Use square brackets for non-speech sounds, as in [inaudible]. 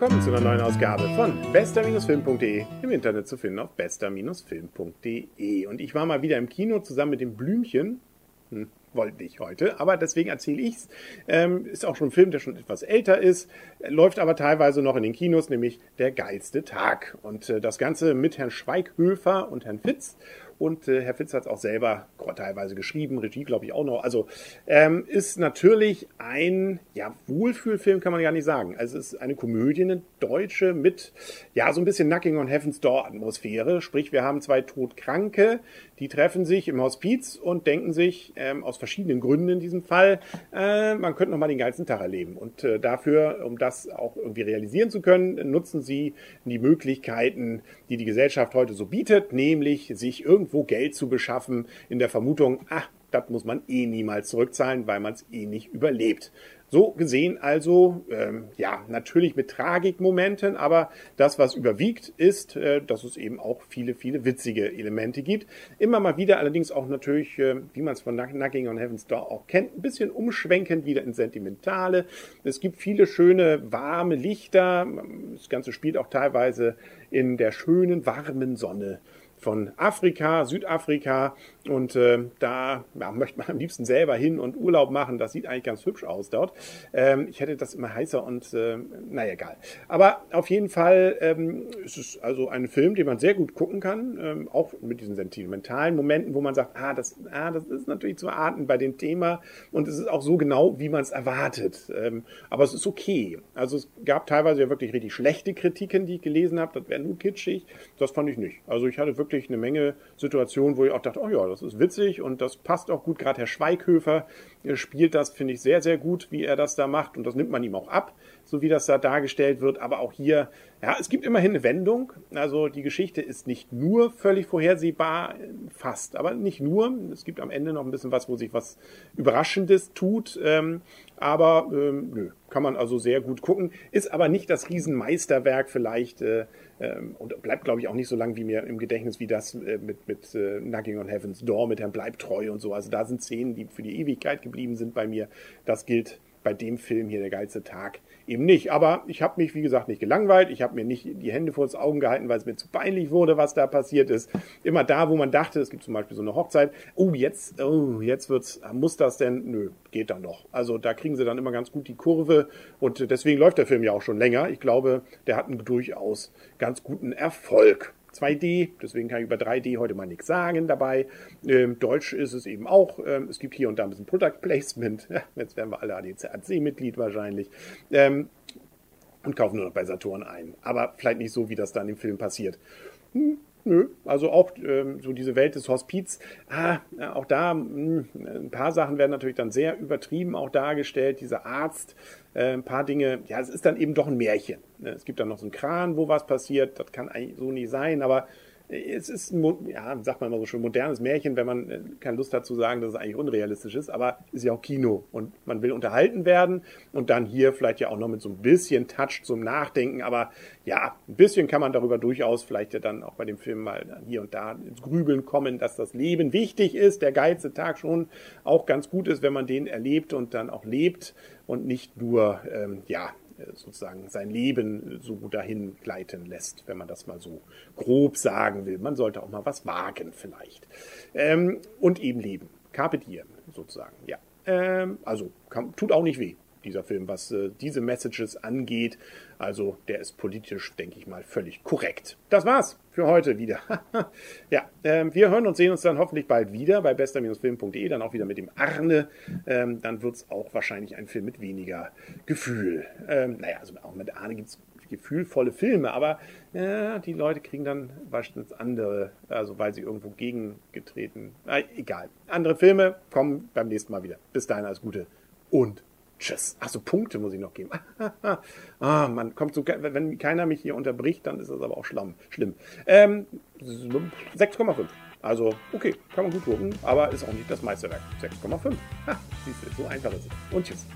willkommen zu einer neuen Ausgabe von bester-film.de, im Internet zu finden auf bester-film.de. Und ich war mal wieder im Kino zusammen mit dem Blümchen. Hm, wollte ich heute, aber deswegen erzähle ich's. Ähm, ist auch schon ein Film, der schon etwas älter ist, läuft aber teilweise noch in den Kinos, nämlich Der geilste Tag. Und äh, das Ganze mit Herrn Schweighöfer und Herrn Fitz. Und äh, Herr Fitz hat es auch selber teilweise geschrieben, Regie glaube ich auch noch. Also ähm, ist natürlich ein ja, Wohlfühlfilm, kann man gar nicht sagen. Also es ist eine Komödie, eine deutsche mit ja so ein bisschen Knocking on Heaven's Door Atmosphäre. Sprich, wir haben zwei Todkranke, die treffen sich im Hospiz und denken sich ähm, aus verschiedenen Gründen in diesem Fall, äh, man könnte noch mal den geilsten Tag erleben. Und äh, dafür, um das auch irgendwie realisieren zu können, nutzen sie die Möglichkeiten, die die Gesellschaft heute so bietet, nämlich sich irgendwo Geld zu beschaffen, in der Vermutung, ach, das muss man eh niemals zurückzahlen, weil man es eh nicht überlebt. So gesehen also, ähm, ja, natürlich mit Tragikmomenten, aber das, was überwiegt, ist, äh, dass es eben auch viele, viele witzige Elemente gibt. Immer mal wieder allerdings auch natürlich, äh, wie man es von Knocking on Heaven's Door auch kennt, ein bisschen umschwenkend wieder ins Sentimentale. Es gibt viele schöne, warme Lichter. Das Ganze spielt auch teilweise in der schönen, warmen Sonne von Afrika, Südafrika. Und äh, da ja, möchte man am liebsten selber hin und Urlaub machen. Das sieht eigentlich ganz hübsch aus dort. Ähm, ich hätte das immer heißer und äh, naja, egal. Aber auf jeden Fall ähm, ist es also ein Film, den man sehr gut gucken kann. Ähm, auch mit diesen sentimentalen Momenten, wo man sagt, ah, das, ah, das ist natürlich zu erahnen bei dem Thema. Und es ist auch so genau, wie man es erwartet. Ähm, aber es ist okay. Also es gab teilweise ja wirklich richtig schlechte Kritiken, die ich gelesen habe. Das wäre nur kitschig. Das fand ich nicht. Also ich hatte wirklich wirklich eine Menge Situationen, wo ich auch dachte, oh ja, das ist witzig und das passt auch gut. Gerade Herr Schweighöfer spielt das, finde ich, sehr, sehr gut, wie er das da macht. Und das nimmt man ihm auch ab, so wie das da dargestellt wird. Aber auch hier, ja, es gibt immerhin eine Wendung. Also die Geschichte ist nicht nur völlig vorhersehbar, fast, aber nicht nur. Es gibt am Ende noch ein bisschen was, wo sich was Überraschendes tut. Ähm, aber ähm, nö, kann man also sehr gut gucken. Ist aber nicht das Riesenmeisterwerk vielleicht äh, ähm, und bleibt, glaube ich, auch nicht so lang wie mir im Gedächtnis wie das äh, mit, mit äh, Knocking on Heaven's Door, mit Herrn Bleibtreu und so. Also da sind Szenen, die für die Ewigkeit geblieben sind bei mir. Das gilt bei dem Film hier der geilste Tag eben nicht. Aber ich habe mich, wie gesagt, nicht gelangweilt. Ich habe mir nicht die Hände vor das Augen gehalten, weil es mir zu peinlich wurde, was da passiert ist. Immer da, wo man dachte, es gibt zum Beispiel so eine Hochzeit. Oh, jetzt, oh, jetzt wird's, muss das denn? Nö, geht dann noch. Also da kriegen sie dann immer ganz gut die Kurve und deswegen läuft der Film ja auch schon länger. Ich glaube, der hat einen durchaus ganz guten Erfolg. 2D, deswegen kann ich über 3D heute mal nichts sagen dabei. Ähm, Deutsch ist es eben auch. Ähm, es gibt hier und da ein bisschen Product Placement. [laughs] Jetzt werden wir alle ADC-Mitglied wahrscheinlich. Ähm, und kaufen nur noch bei Saturn ein. Aber vielleicht nicht so, wie das dann im Film passiert. Hm, Nö, also auch ähm, so diese Welt des Hospiz, ah, auch da mh, hm, ein paar Sachen werden natürlich dann sehr übertrieben auch dargestellt. Dieser Arzt, äh, ein paar Dinge, ja, es ist dann eben doch ein Märchen. Ne? Es gibt dann noch so einen Kran, wo was passiert, das kann eigentlich so nicht sein, aber es ist ja, sagt man immer so schön, modernes Märchen, wenn man äh, keine Lust hat zu sagen, dass es eigentlich unrealistisch ist, aber ist ja auch Kino und man will unterhalten werden und dann hier vielleicht ja auch noch mit so ein bisschen Touch zum Nachdenken, aber ja, ein bisschen kann man darüber durchaus vielleicht ja dann auch bei dem Film mal hier und da ins Grübeln kommen, dass das Leben wichtig ist, der geilste Tag schon auch ganz gut ist, wenn man den erlebt und dann auch lebt und nicht nur, ähm, ja, sozusagen sein Leben so dahin gleiten lässt, wenn man das mal so grob sagen will. Man sollte auch mal was wagen vielleicht. Ähm, und eben leben. Carpe diem sozusagen, ja. Ähm, also kann, tut auch nicht weh dieser Film, was äh, diese Messages angeht. Also der ist politisch, denke ich mal, völlig korrekt. Das war's für heute wieder. [laughs] ja, ähm, wir hören und sehen uns dann hoffentlich bald wieder bei bester-film.de, dann auch wieder mit dem Arne. Ähm, dann wird's auch wahrscheinlich ein Film mit weniger Gefühl. Ähm, naja, also auch mit Arne gibt's gefühlvolle Filme, aber ja, die Leute kriegen dann wahrscheinlich andere, also weil sie irgendwo gegengetreten. Äh, egal. Andere Filme kommen beim nächsten Mal wieder. Bis dahin alles Gute und Tschüss. Achso, Punkte muss ich noch geben. [laughs] ah, man kommt so, wenn keiner mich hier unterbricht, dann ist das aber auch schlimm. schlimm. Ähm, 6,5. Also, okay, kann man gut gucken, aber ist auch nicht das Meisterwerk. 6,5. Ha, siehst du, so einfach ist es. Und tschüss.